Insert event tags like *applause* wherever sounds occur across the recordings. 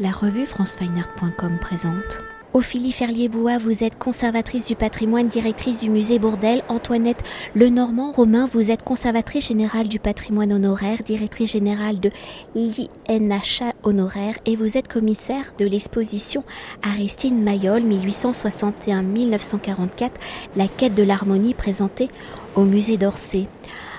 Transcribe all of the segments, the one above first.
La revue francefineart.com présente. Ophélie Ferlier-Bois, vous êtes conservatrice du patrimoine, directrice du musée Bourdelle. Antoinette Lenormand Romain, vous êtes conservatrice générale du patrimoine honoraire, directrice générale de l'INHA honoraire et vous êtes commissaire de l'exposition Aristide Mayol 1861-1944, la quête de l'harmonie présentée au musée d'Orsay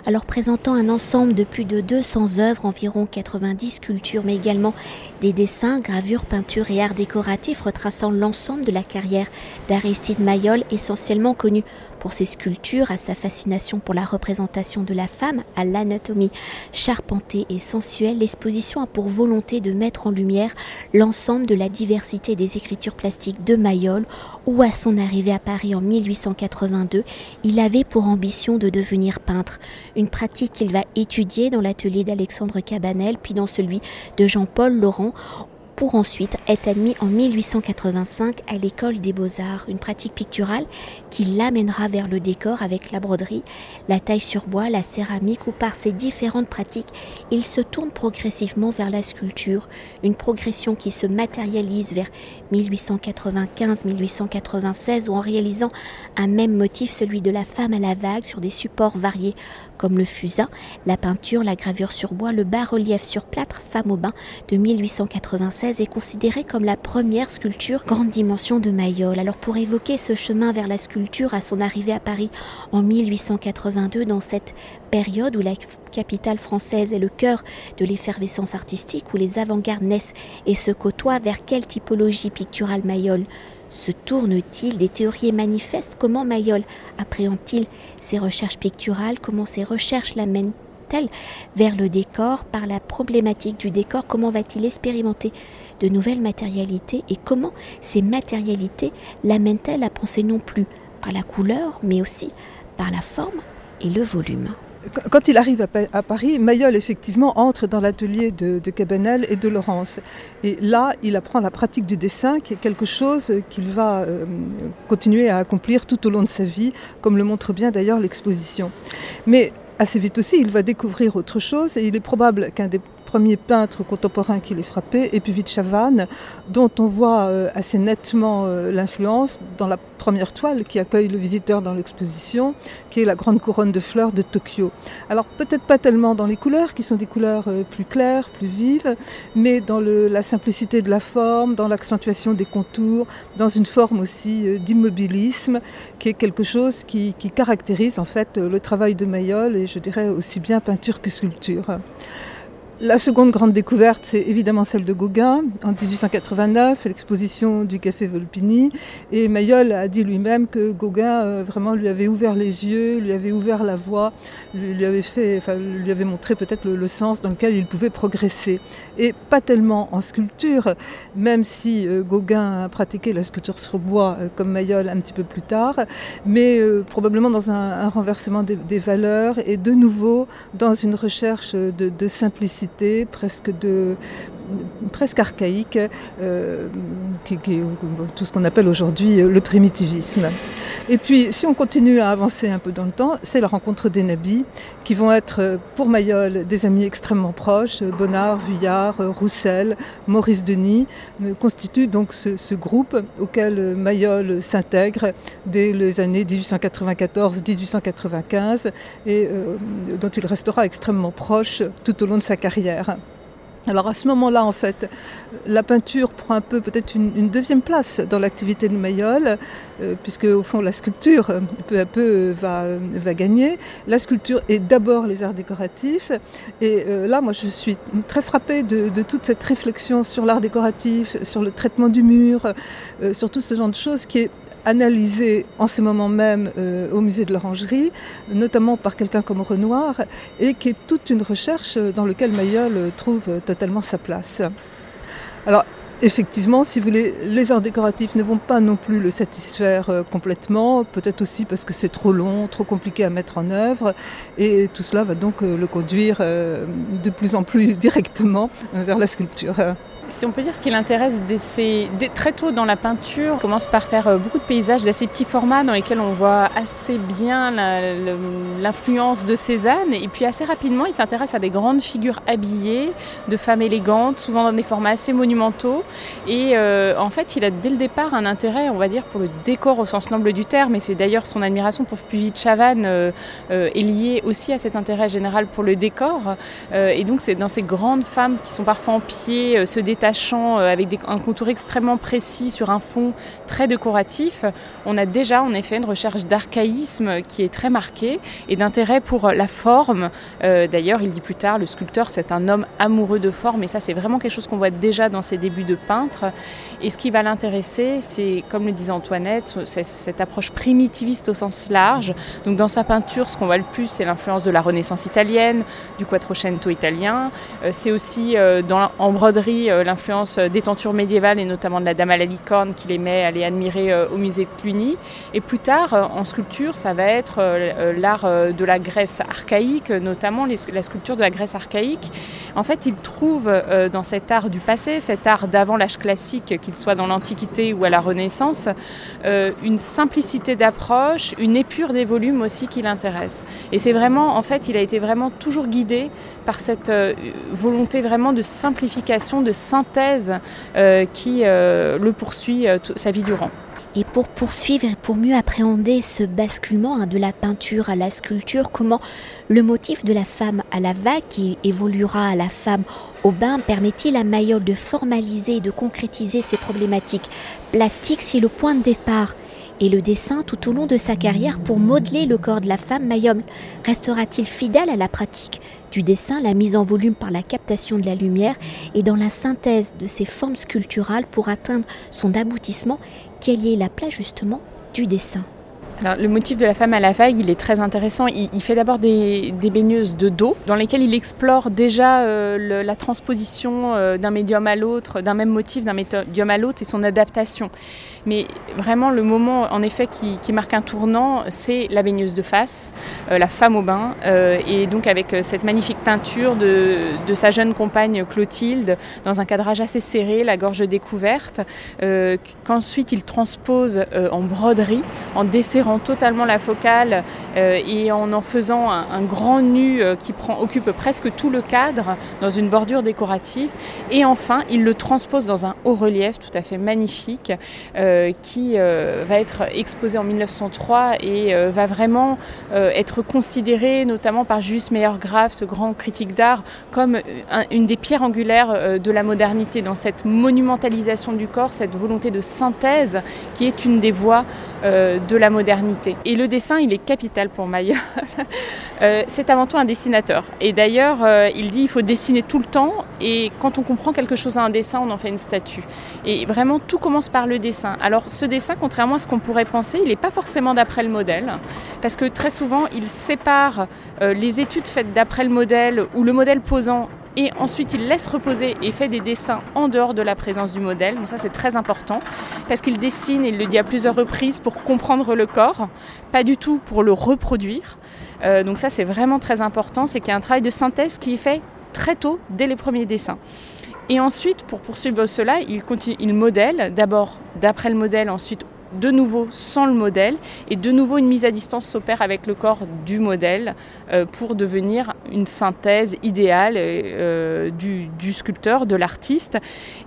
alors présentant un ensemble de plus de 200 œuvres, environ 90 sculptures, mais également des dessins, gravures, peintures et arts décoratifs retraçant l'ensemble de la carrière d'Aristide Mayol, essentiellement connu pour ses sculptures, à sa fascination pour la représentation de la femme, à l'anatomie charpentée et sensuelle, l'exposition a pour volonté de mettre en lumière l'ensemble de la diversité des écritures plastiques de Mayol, où à son arrivée à Paris en 1882, il avait pour ambition de devenir peintre. Une pratique qu'il va étudier dans l'atelier d'Alexandre Cabanel, puis dans celui de Jean-Paul Laurent, pour ensuite être admis en 1885 à l'école des beaux-arts, une pratique picturale qui l'amènera vers le décor avec la broderie, la taille sur bois, la céramique ou par ses différentes pratiques, il se tourne progressivement vers la sculpture, une progression qui se matérialise vers 1895-1896 ou en réalisant un même motif, celui de la femme à la vague sur des supports variés comme le fusain, la peinture, la gravure sur bois, le bas-relief sur plâtre femme au bain de 1896 est considéré comme la première sculpture grande dimension de Mayol. Alors pour évoquer ce chemin vers la sculpture à son arrivée à Paris en 1882 dans cette période où la capitale française est le cœur de l'effervescence artistique, où les avant-gardes naissent et se côtoient, vers quelle typologie picturale Mayol se tourne-t-il? Des théories manifestes Comment Mayol appréhende-t-il ses recherches picturales? Comment ses recherches vers le décor Par la problématique du décor, comment va-t-il expérimenter de nouvelles matérialités Et comment ces matérialités l'amènent-elles à penser non plus par la couleur, mais aussi par la forme et le volume? Quand il arrive à, Paris, Mayol effectivement entre dans l'atelier de, Cabanel et de Laurence. Et là, il apprend la pratique du dessin, qui est quelque chose qu'il va euh, continuer à accomplir tout au long de sa vie, comme le montre bien d'ailleurs l'exposition. Mais assez vite aussi, il va découvrir autre chose et il est probable qu'un des premier peintre contemporain qui l'ait frappé, et puis Chavannes, dont on voit euh, assez nettement euh, l'influence dans la première toile qui accueille le visiteur dans l'exposition, qui est la grande couronne de fleurs de Tokyo. Alors peut-être pas tellement dans les couleurs, qui sont des couleurs euh, plus claires, plus vives, mais dans la simplicité de la forme, dans l'accentuation des contours, dans une forme aussi d'immobilisme, qui est quelque chose qui, qui caractérise en fait le travail de Mayol, et je dirais aussi bien peinture que sculpture. La seconde grande découverte, c'est évidemment celle de Gauguin en 1889, l'exposition du Café Volpini. Et Mayol a dit lui-même que Gauguin euh, vraiment lui avait ouvert les yeux, lui avait ouvert la voie, lui, avait fait, lui avait montré peut-être le, sens dans lequel il pouvait progresser. Et pas tellement en sculpture, même si euh, Gauguin a pratiqué la sculpture sur bois euh, comme Mayol un petit peu plus tard, mais probablement dans un, renversement des, valeurs et de nouveau dans une recherche de simplicité presque de presque archaïque, euh, tout ce qu'on appelle aujourd'hui le primitivisme. Et puis, si on continue à avancer un peu dans le temps, c'est la rencontre des nabis, qui vont être pour Mayol des amis extrêmement proches. Bonnard, Vuillard, Roussel, Maurice Denis constituent donc ce, groupe auquel Mayol s'intègre dès les années 1894-1895 et euh, dont il restera extrêmement proche tout au long de sa carrière. Alors à ce moment-là, en fait, la peinture prend un peu peut-être une, deuxième place dans l'activité de Mayol, euh, puisque au fond la sculpture euh, peu à peu euh, va, gagner. La sculpture est d'abord les arts décoratifs, et là, moi, je suis très frappée de toute cette réflexion sur l'art décoratif, sur le traitement du mur, sur tout ce genre de choses qui est analysé en ce moment même euh, au musée de l'Orangerie, notamment par quelqu'un comme Renoir, et qui est toute une recherche dans laquelle Mayol trouve totalement sa place. Alors, Effectivement, si vous voulez, les arts décoratifs ne vont pas non plus le satisfaire euh, complètement, peut-être aussi parce que c'est trop long, trop compliqué à mettre en œuvre, et tout cela va donc euh, le conduire de plus en plus *laughs* directement vers la sculpture. Si on peut dire ce qui l'intéresse très tôt dans la peinture, il commence par faire euh, beaucoup de paysages d'assez petits formats dans lesquels on voit assez bien l'influence de Cézanne. Et puis assez rapidement, il s'intéresse à des grandes figures habillées, de femmes élégantes, souvent dans des formats assez monumentaux. Et euh, en fait, il a dès le départ un intérêt, on va dire, pour le décor au sens noble du terme. Et c'est d'ailleurs son admiration pour Puvis de Chavannes euh, est liée aussi à cet intérêt général pour le décor. et donc, c'est dans ces grandes femmes qui sont parfois en pied, se détachent détachant euh, avec un contour extrêmement précis sur un fond très décoratif, on a déjà en effet une recherche d'archaïsme qui est très marquée et d'intérêt pour la forme. Euh, d'ailleurs, il dit plus tard, le sculpteur c'est un homme amoureux de forme et ça c'est vraiment quelque chose qu'on voit déjà dans ses débuts de peintre. Et ce qui va l'intéresser, c'est comme le disait Antoinette, cette approche primitiviste au sens large. Donc dans sa peinture, ce qu'on voit le plus, c'est l'influence de la Renaissance italienne, du Quattrocento italien. Euh, c'est aussi dans, en broderie l'influence des tentures médiévales et notamment de la Dame à la licorne qu'il aimait aller admirer euh, au musée de Cluny. Et plus tard, euh, en sculpture, ça va être euh, l'art de la Grèce archaïque, notamment la sculpture de la Grèce archaïque. En fait, il trouve dans cet art du passé, cet art d'avant l'âge classique, qu'il soit dans l'Antiquité ou à la Renaissance, une simplicité d'approche, une épure des volumes aussi qui l'intéresse. Et c'est vraiment, en fait, il a été vraiment toujours guidé par cette volonté vraiment de simplification, de euh, qui euh, le poursuit euh, sa vie durant. Et pour poursuivre et pour mieux appréhender ce basculement hein, de la peinture à la sculpture, comment le motif de la femme à la vague qui évoluera à la femme au bain permet-il à Mayol de formaliser et de concrétiser ses problématiques plastiques si le point de départ et le dessin tout au long de sa carrière pour modeler le corps de la femme, Mayol. Restera-t-il fidèle à la pratique du dessin, la mise en volume par la captation de la lumière et dans la synthèse de ses formes sculpturales pour atteindre son aboutissement, quelle est la place justement du dessin? Le motif de la femme à la vague, il est très intéressant. Il, fait d'abord des, baigneuses de dos, dans lesquelles il explore déjà euh, la transposition euh, d'un médium à l'autre, d'un même motif d'un médium à l'autre et son adaptation. Mais vraiment, le moment, en effet, qui, marque un tournant, c'est la baigneuse de face, euh, la femme au bain, et donc avec cette magnifique peinture de, de, sa jeune compagne Clotilde, dans un cadrage assez serré, la gorge découverte, qu'ensuite il transpose en broderie, en desserrant totalement la focale euh, et en en faisant un, grand nu euh, qui prend, occupe presque tout le cadre dans une bordure décorative. Et enfin, il le transpose dans un haut relief tout à fait magnifique euh, qui va être exposé en 1903 et va vraiment être considéré notamment par Julius Meyer-Graf, ce grand critique d'art, comme une des pierres angulaires de la modernité dans cette monumentalisation du corps, cette volonté de synthèse qui est une des voies de la modernité et le dessin, il est capital pour Mayol. *laughs* Euh, c'est avant tout un dessinateur. Et d'ailleurs, euh, il dit il faut dessiner tout le temps. Et quand on comprend quelque chose à un dessin, on en fait une statue. Et vraiment, tout commence par le dessin. Alors, ce dessin, contrairement à ce qu'on pourrait penser, il n'est pas forcément d'après le modèle. Parce que très souvent, il sépare euh, les études faites d'après le modèle ou le modèle posant et ensuite il laisse reposer et fait des dessins en dehors de la présence du modèle. Donc ça c'est très important parce qu'il dessine, il le dit à plusieurs reprises, pour comprendre le corps, pas du tout pour le reproduire. Euh, donc ça c'est vraiment très important, c'est qu'il y a un travail de synthèse qui est fait très tôt, dès les premiers dessins. Et ensuite, pour poursuivre cela, il, continue, il modèle, d'abord d'après le modèle, ensuite de nouveau sans le modèle et de nouveau une mise à distance s'opère avec le corps du modèle euh, pour devenir une synthèse idéale euh, du, sculpteur, de l'artiste.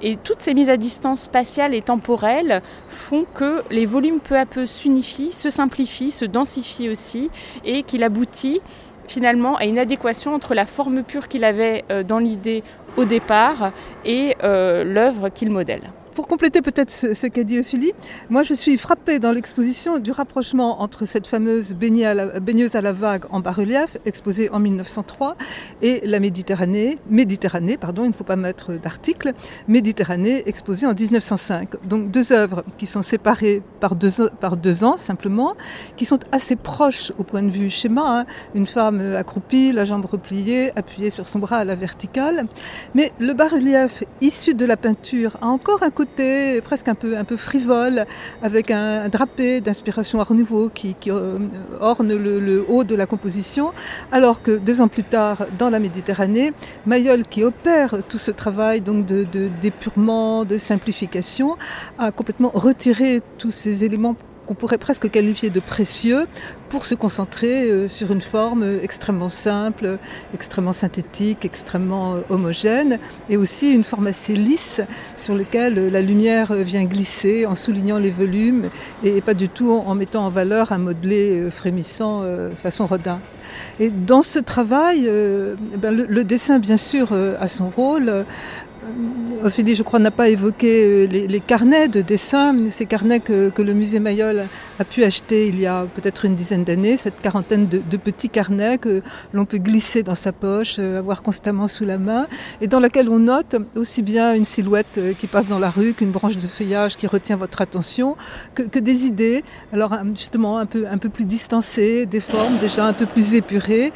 Et toutes ces mises à distance spatiales et temporelles font que les volumes peu à peu s'unifient, se simplifient, se densifient aussi et qu'il aboutit finalement à une adéquation entre la forme pure qu'il avait euh, dans l'idée au départ et l'œuvre qu'il modèle. Pour compléter peut-être ce, qu'a dit Ophélie, moi je suis frappée dans l'exposition du rapprochement entre cette fameuse baigneuse à la vague en bas-relief, exposée en 1903, et la Méditerranée, Méditerranée, pardon, il ne faut pas mettre d'article, Méditerranée exposée en 1905. Donc deux œuvres qui sont séparées par deux, par deux ans simplement, qui sont assez proches au point de vue schéma. Hein. Une femme accroupie, la jambe repliée, appuyée sur son bras à la verticale. Mais le bas-relief issu de la peinture a encore un côté presque un peu, un peu frivole, avec un, drapé d'inspiration Art Nouveau qui, euh, orne le, haut de la composition, alors que deux ans plus tard, dans la Méditerranée, Mayol, qui opère tout ce travail donc de d'épurement, de simplification, a complètement retiré tous ces éléments qu'on pourrait presque qualifier de précieux pour se concentrer euh, sur une forme extrêmement simple, extrêmement synthétique, extrêmement euh, homogène et aussi une forme assez lisse sur laquelle la lumière vient glisser en soulignant les volumes et pas du tout en mettant en valeur un modelé euh, frémissant façon Rodin. Et dans ce travail, ben, le, dessin, bien sûr, a son rôle. Euh, Ophélie, je crois, n'a pas évoqué euh, les, carnets de dessin, ces carnets que, le musée Mayol a pu acheter il y a peut-être une dizaine d'années, cette quarantaine de, petits carnets que l'on peut glisser dans sa poche, euh, avoir constamment sous la main, et dans laquelle on note aussi bien une silhouette qui passe dans la rue qu'une branche de feuillage qui retient votre attention, que, des idées, alors justement un peu, un peu plus distancées, des formes déjà un peu plus épurées.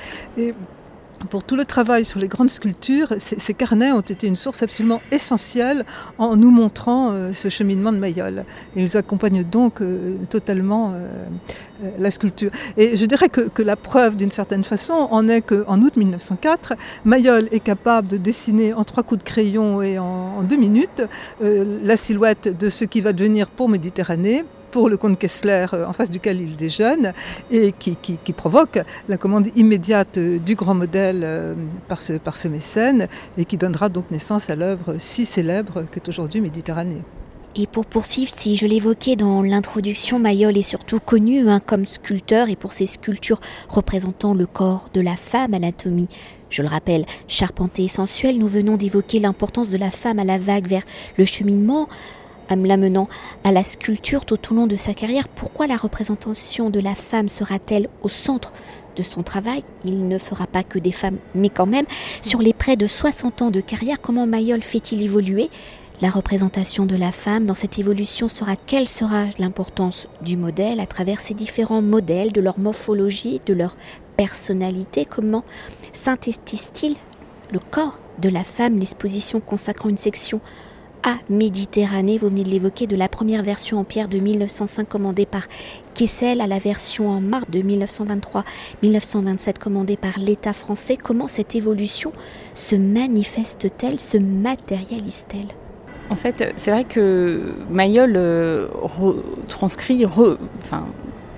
Pour tout le travail sur les grandes sculptures, ces, carnets ont été une source absolument essentielle en nous montrant euh, ce cheminement de Mayol. Ils accompagnent donc euh, totalement euh, la sculpture. Et je dirais que, la preuve, d'une certaine façon, en est qu'en août 1904, Mayol est capable de dessiner en trois coups de crayon et en, en deux minutes la silhouette de ce qui va devenir pour Méditerranée, pour le comte Kessler euh, en face duquel il déjeune et qui, provoque la commande immédiate euh, du grand modèle euh, par ce, par ce mécène et qui donnera donc naissance à l'œuvre si célèbre qu'est aujourd'hui Méditerranée. Et pour poursuivre, si je l'évoquais dans l'introduction, Mayol est surtout connu hein, comme sculpteur et pour ses sculptures représentant le corps de la femme, anatomie je le rappelle, charpentée et sensuelle, nous venons d'évoquer l'importance de la femme à la vague vers le cheminement l'amenant à la sculpture tout au long de sa carrière, pourquoi la représentation de la femme sera-t-elle au centre de son travail? Il ne fera pas que des femmes, mais quand même, sur les près de 60 ans de carrière, comment Mayol fait-il évoluer? La représentation de la femme dans cette évolution sera quelle sera l'importance du modèle à travers ces différents modèles, de leur morphologie, de leur personnalité, comment synthétise-t-il le corps de la femme, l'exposition consacrant une section à Méditerranée. Vous venez de l'évoquer, de la première version en pierre de 1905 commandée par Kessel à la version en marbre de 1923-1927 commandée par l'État français. Comment cette évolution se manifeste-t-elle, se matérialise-t-elle? En fait, c'est vrai que Mayol euh, transcrit, enfin,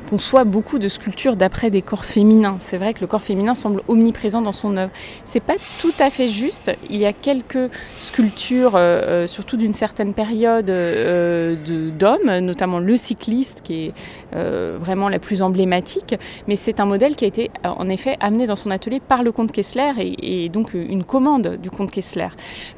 conçoit beaucoup de sculptures d'après des corps féminins. C'est vrai que le corps féminin semble omniprésent dans son œuvre. C'est pas tout à fait juste. Il y a quelques sculptures, euh, euh, surtout d'une certaine période, euh, d'hommes, notamment le cycliste, qui est vraiment la plus emblématique. Mais c'est un modèle qui a été en effet amené dans son atelier par le comte Kessler et, donc une commande du comte Kessler.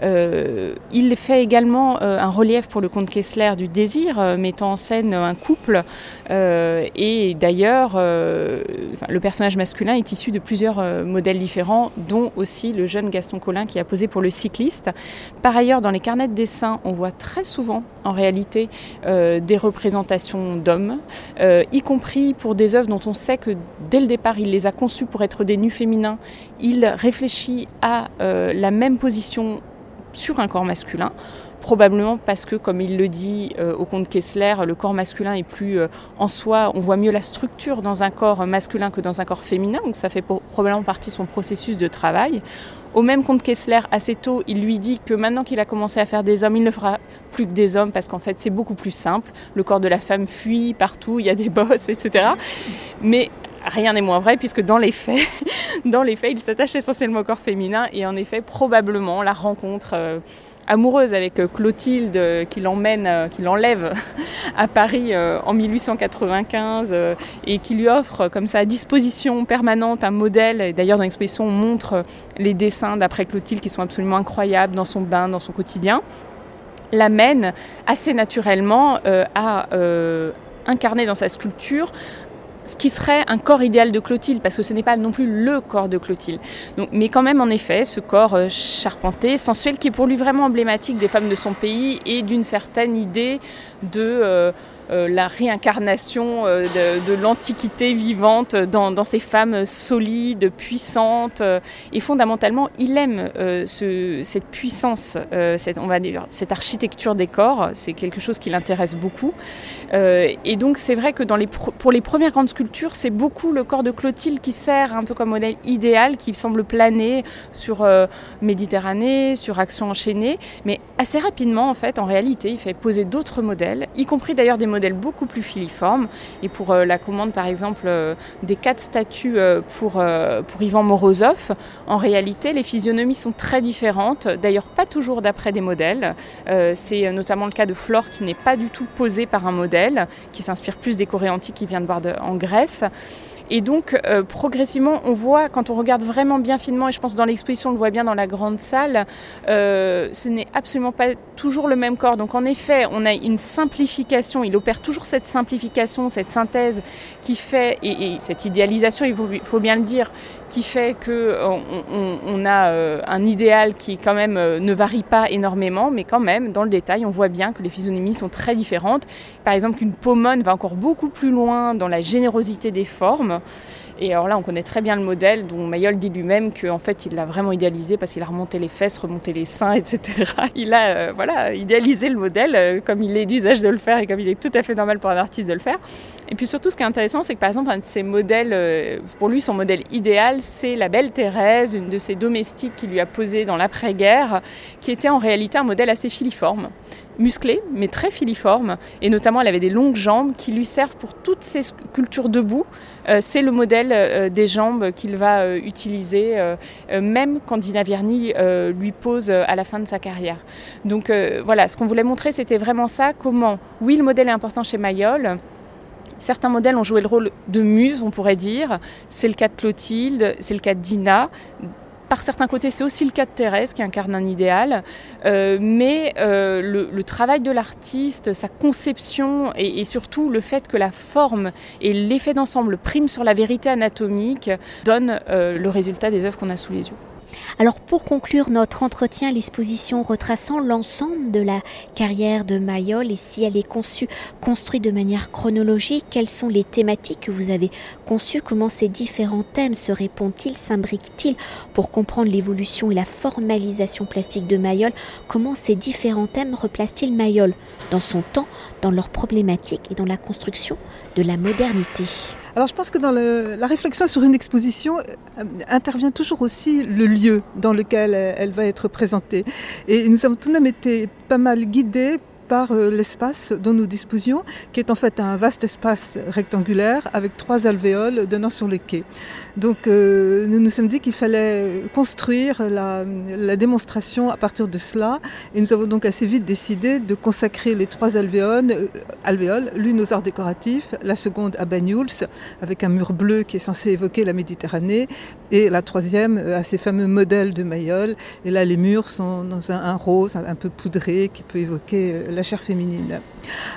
il fait également un relief pour le comte Kessler du désir, mettant en scène un couple et et d'ailleurs, euh, le personnage masculin est issu de plusieurs euh, modèles différents, dont aussi le jeune Gaston Collin qui a posé pour le cycliste. Par ailleurs, dans les carnets de dessin, on voit très souvent, en réalité, euh, des représentations d'hommes, y compris pour des œuvres dont on sait que dès le départ, il les a conçues pour être des nus féminins. Il réfléchit à la même position sur un corps masculin probablement parce que, comme il le dit euh, au comte Kessler, le corps masculin est plus euh, en soi, on voit mieux la structure dans un corps masculin que dans un corps féminin, donc ça fait probablement partie de son processus de travail. Au même comte Kessler, assez tôt, il lui dit que maintenant qu'il a commencé à faire des hommes, il ne fera plus que des hommes parce qu'en fait c'est beaucoup plus simple. Le corps de la femme fuit partout, il y a des bosses, etc. Mais rien n'est moins vrai puisque dans les faits, *laughs* dans les faits, il s'attache essentiellement au corps féminin et en effet probablement la rencontre euh, amoureuse avec euh, Clotilde euh, qui l'emmène, euh, qui l'enlève *laughs* à Paris en 1895 et qui lui offre comme ça à disposition permanente un modèle. D'ailleurs dans l'exposition on montre les dessins d'après Clotilde qui sont absolument incroyables dans son bain, dans son quotidien l'amène assez naturellement à incarner dans sa sculpture ce qui serait un corps idéal de Clotilde, parce que ce n'est pas non plus le corps de Clotilde. Mais quand même, en effet, ce corps euh, charpenté, sensuel, qui est pour lui vraiment emblématique des femmes de son pays et d'une certaine idée de... Euh, la réincarnation de, l'antiquité vivante dans, ces femmes solides, puissantes. et fondamentalement, il aime cette puissance, cette, on va dire, cette architecture des corps. C'est quelque chose qui l'intéresse beaucoup. et donc, c'est vrai que pour les premières grandes sculptures, c'est beaucoup le corps de Clotilde qui sert un peu comme modèle idéal, qui semble planer sur Méditerranée, sur Action enchaînée. Mais assez rapidement, en fait, en réalité, il fait poser d'autres modèles, y compris d'ailleurs des modèles beaucoup plus filiformes. Et pour euh, la commande, par exemple, euh, des quatre statues euh, pour, pour Ivan Morozov, en réalité, les physionomies sont très différentes. D'ailleurs, pas toujours d'après des modèles. C'est notamment le cas de Flore qui n'est pas du tout posée par un modèle, qui s'inspire plus des Coréens antiques qui vient de voir en Grèce. Et donc, euh, progressivement, on voit, quand on regarde vraiment bien finement, et je pense dans l'exposition, on le voit bien dans la grande salle, euh, ce n'est absolument pas toujours le même corps. Donc, en effet, on a une simplification, il opère toujours cette simplification, cette synthèse qui fait, et, cette idéalisation, il faut, bien le dire, qui fait qu'on on, a euh, un idéal qui, quand même, ne varie pas énormément, mais quand même, dans le détail, on voit bien que les physionomies sont très différentes. Par exemple, qu'une pomone va encore beaucoup plus loin dans la générosité des formes. Et alors là, on connaît très bien le modèle dont Mayol dit lui-même qu'en fait, il l'a vraiment idéalisé parce qu'il a remonté les fesses, remonté les seins, etc. *laughs* Il a euh, voilà, idéalisé le modèle euh, comme il est d'usage de le faire et comme il est tout à fait normal pour un artiste de le faire. Et puis surtout, ce qui est intéressant, c'est que par exemple, un de ses modèles, euh, pour lui, son modèle idéal, c'est la belle Thérèse, une de ses domestiques qui lui a posé dans l'après-guerre, qui était en réalité un modèle assez filiforme musclée, mais très filiforme. Et notamment, elle avait des longues jambes qui lui servent pour toutes ses sculptures debout. Euh, c'est le modèle euh, des jambes qu'il va euh, utiliser, même quand Dina Vierny lui pose à la fin de sa carrière. Donc voilà, ce qu'on voulait montrer, c'était vraiment ça. Comment, oui, le modèle est important chez Mayol. Certains modèles ont joué le rôle de muse, on pourrait dire. C'est le cas de Clotilde, c'est le cas de Dina par certains côtés, c'est aussi le cas de Thérèse qui incarne un idéal, euh, mais euh, le, travail de l'artiste, sa conception et, surtout le fait que la forme et l'effet d'ensemble priment sur la vérité anatomique donnent euh, le résultat des œuvres qu'on a sous les yeux. Alors pour conclure notre entretien, l'exposition retraçant l'ensemble de la carrière de Mayol et si elle est conçue, construite de manière chronologique, quelles sont les thématiques que vous avez conçues, comment ces différents thèmes se répondent-ils, s'imbriquent-ils pour comprendre l'évolution et la formalisation plastique de Mayol, comment ces différents thèmes replacent-ils Mayol dans son temps, dans leurs problématiques et dans la construction de la modernité? Alors je pense que dans la réflexion sur une exposition euh, intervient toujours aussi le lieu dans lequel elle va être présentée. Et nous avons tout de même été pas mal guidés par euh, l'espace dont nous disposions, qui est en fait un vaste espace rectangulaire avec trois alvéoles donnant sur le quai. Donc euh, nous nous sommes dit qu'il fallait construire la, démonstration à partir de cela, et nous avons donc assez vite décidé de consacrer les trois alvéoles, euh, alvéoles l'une aux arts décoratifs, la seconde à Banyuls, avec un mur bleu qui est censé évoquer la Méditerranée, et la troisième à ces fameux modèles de Mayol. Et là, les murs sont dans un, rose un, peu poudré qui peut évoquer la la chair féminine.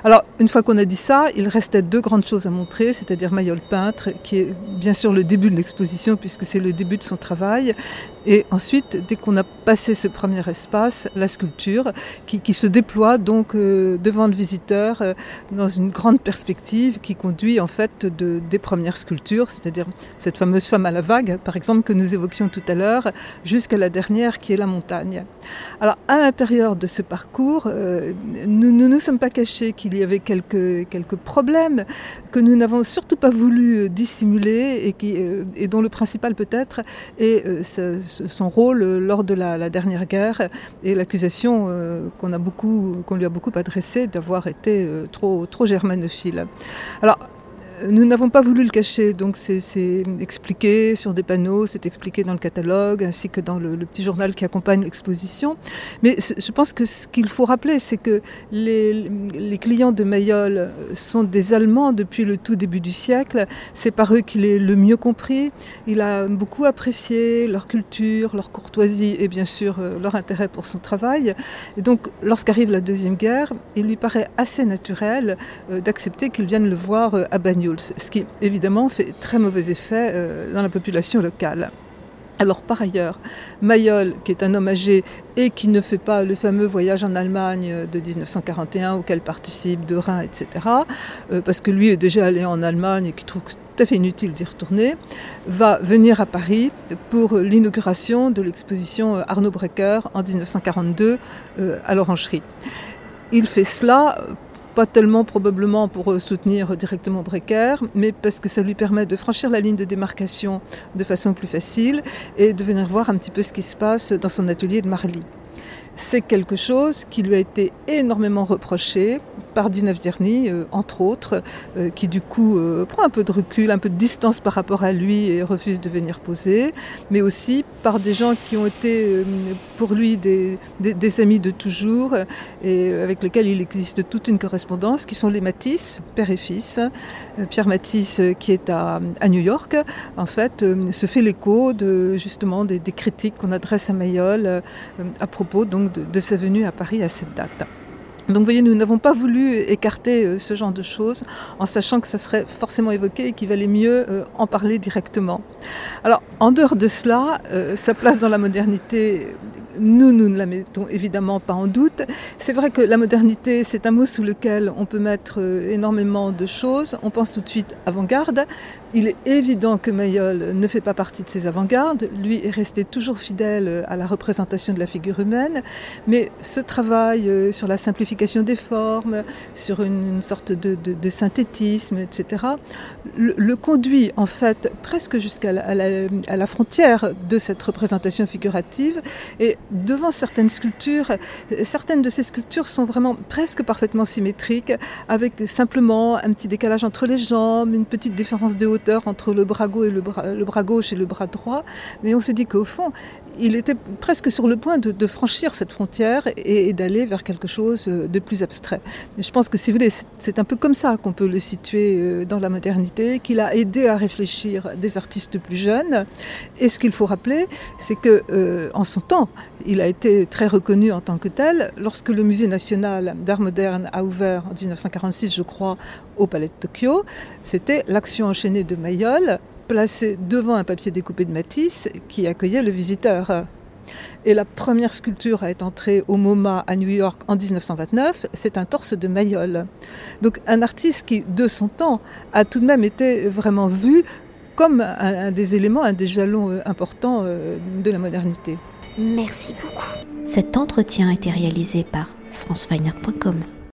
Alors, une fois qu'on a dit ça, il restait deux grandes choses à montrer, c'est-à-dire Mayol peintre, qui est bien sûr le début de l'exposition, puisque c'est le début de son travail, et ensuite, dès qu'on a passé ce premier espace, la sculpture, qui, se déploie donc euh, devant le visiteur euh, dans une grande perspective qui conduit en fait de, des premières sculptures, c'est-à-dire cette fameuse femme à la vague, par exemple, que nous évoquions tout à l'heure, jusqu'à la dernière qui est la montagne. Alors, à l'intérieur de ce parcours, euh, nous ne nous, sommes pas cachés qu'il y avait quelques, quelques problèmes que nous n'avons surtout pas voulu dissimuler et, qui, et dont le principal peut-être est son rôle lors de la, dernière guerre et l'accusation euh, qu'on a beaucoup, qu'on lui a beaucoup adressée d'avoir été euh, trop, trop germanophile. Alors, nous n'avons pas voulu le cacher, donc c'est expliqué sur des panneaux, c'est expliqué dans le catalogue, ainsi que dans le, petit journal qui accompagne l'exposition. Mais je pense que ce qu'il faut rappeler, c'est que les, clients de Mayol sont des Allemands depuis le tout début du siècle. C'est par eux qu'il est le mieux compris. Il a beaucoup apprécié leur culture, leur courtoisie et bien sûr euh, leur intérêt pour son travail. Et donc, lorsqu'arrive la Deuxième Guerre, il lui paraît assez naturel euh, d'accepter qu'ils viennent le voir euh, à Bagnols ce qui évidemment fait très mauvais effet euh, dans la population locale. Alors par ailleurs, Mayol, qui est un homme âgé et qui ne fait pas le fameux voyage en Allemagne de 1941 auquel participe De Rhin, etc., euh, parce que lui est déjà allé en Allemagne et qui trouve tout à fait inutile d'y retourner, va venir à Paris pour l'inauguration de l'exposition Arnaud Brecker en 1942 euh, à l'Orangerie. Il fait cela pas tellement probablement pour euh, soutenir directement Brecker, mais parce que ça lui permet de franchir la ligne de démarcation de façon plus facile et de venir voir un petit peu ce qui se passe dans son atelier de Marly c'est quelque chose qui lui a été énormément reproché par Dina Vierny, euh, entre autres, euh, qui du coup euh, prend un peu de recul, un peu de distance par rapport à lui et refuse de venir poser, mais aussi par des gens qui ont été pour lui des, amis de toujours et avec lesquels il existe toute une correspondance, qui sont les Matisse, père et fils. Pierre Matisse, qui est à, New York, en fait, se fait l'écho de justement des, des critiques qu'on adresse à Mayol à propos donc de, sa venue à Paris à cette date. Donc vous voyez, nous n'avons pas voulu écarter euh, ce genre de choses en sachant que ça serait forcément évoqué et qu'il valait mieux euh, en parler directement. Alors, en dehors de cela, euh, sa place dans la modernité, nous, nous ne la mettons évidemment pas en doute. C'est vrai que la modernité, c'est un mot sous lequel on peut mettre énormément de choses. On pense tout de suite avant-garde. Il est évident que Mayol ne fait pas partie de ces avant-gardes. Lui est resté toujours fidèle à la représentation de la figure humaine. Mais ce travail sur la simplification des formes, sur une sorte de, synthétisme, etc., le, conduit en fait presque jusqu'à la, frontière de cette représentation figurative. Et devant certaines sculptures, certaines de ces sculptures sont vraiment presque parfaitement symétriques, avec simplement un petit décalage entre les jambes, une petite différence de hauteur entre le bras gauche et le bras, gauche et le bras droit. Mais on se dit qu'au fond, il était presque sur le point de, franchir cette frontière et, d'aller vers quelque chose de plus abstrait. je pense que si vous voulez, c'est un peu comme ça qu'on peut le situer euh, dans la modernité, qu'il a aidé à réfléchir des artistes plus jeunes. Et ce qu'il faut rappeler, c'est que euh, en son temps, il a été très reconnu en tant que tel. Lorsque le Musée national d'art moderne a ouvert en 1946, je crois, au Palais de Tokyo, c'était l'action enchaînée de Mayol placé devant un papier découpé de Matisse qui accueillait le visiteur. Et la première sculpture à être entrée au MoMA à New York en 1929, c'est un torse de Mayol. Donc un artiste qui, de son temps, a tout de même été vraiment vu comme un, des éléments, un des jalons euh, importants euh, de la modernité. Merci beaucoup. Cet entretien a été réalisé par franceweiner.com.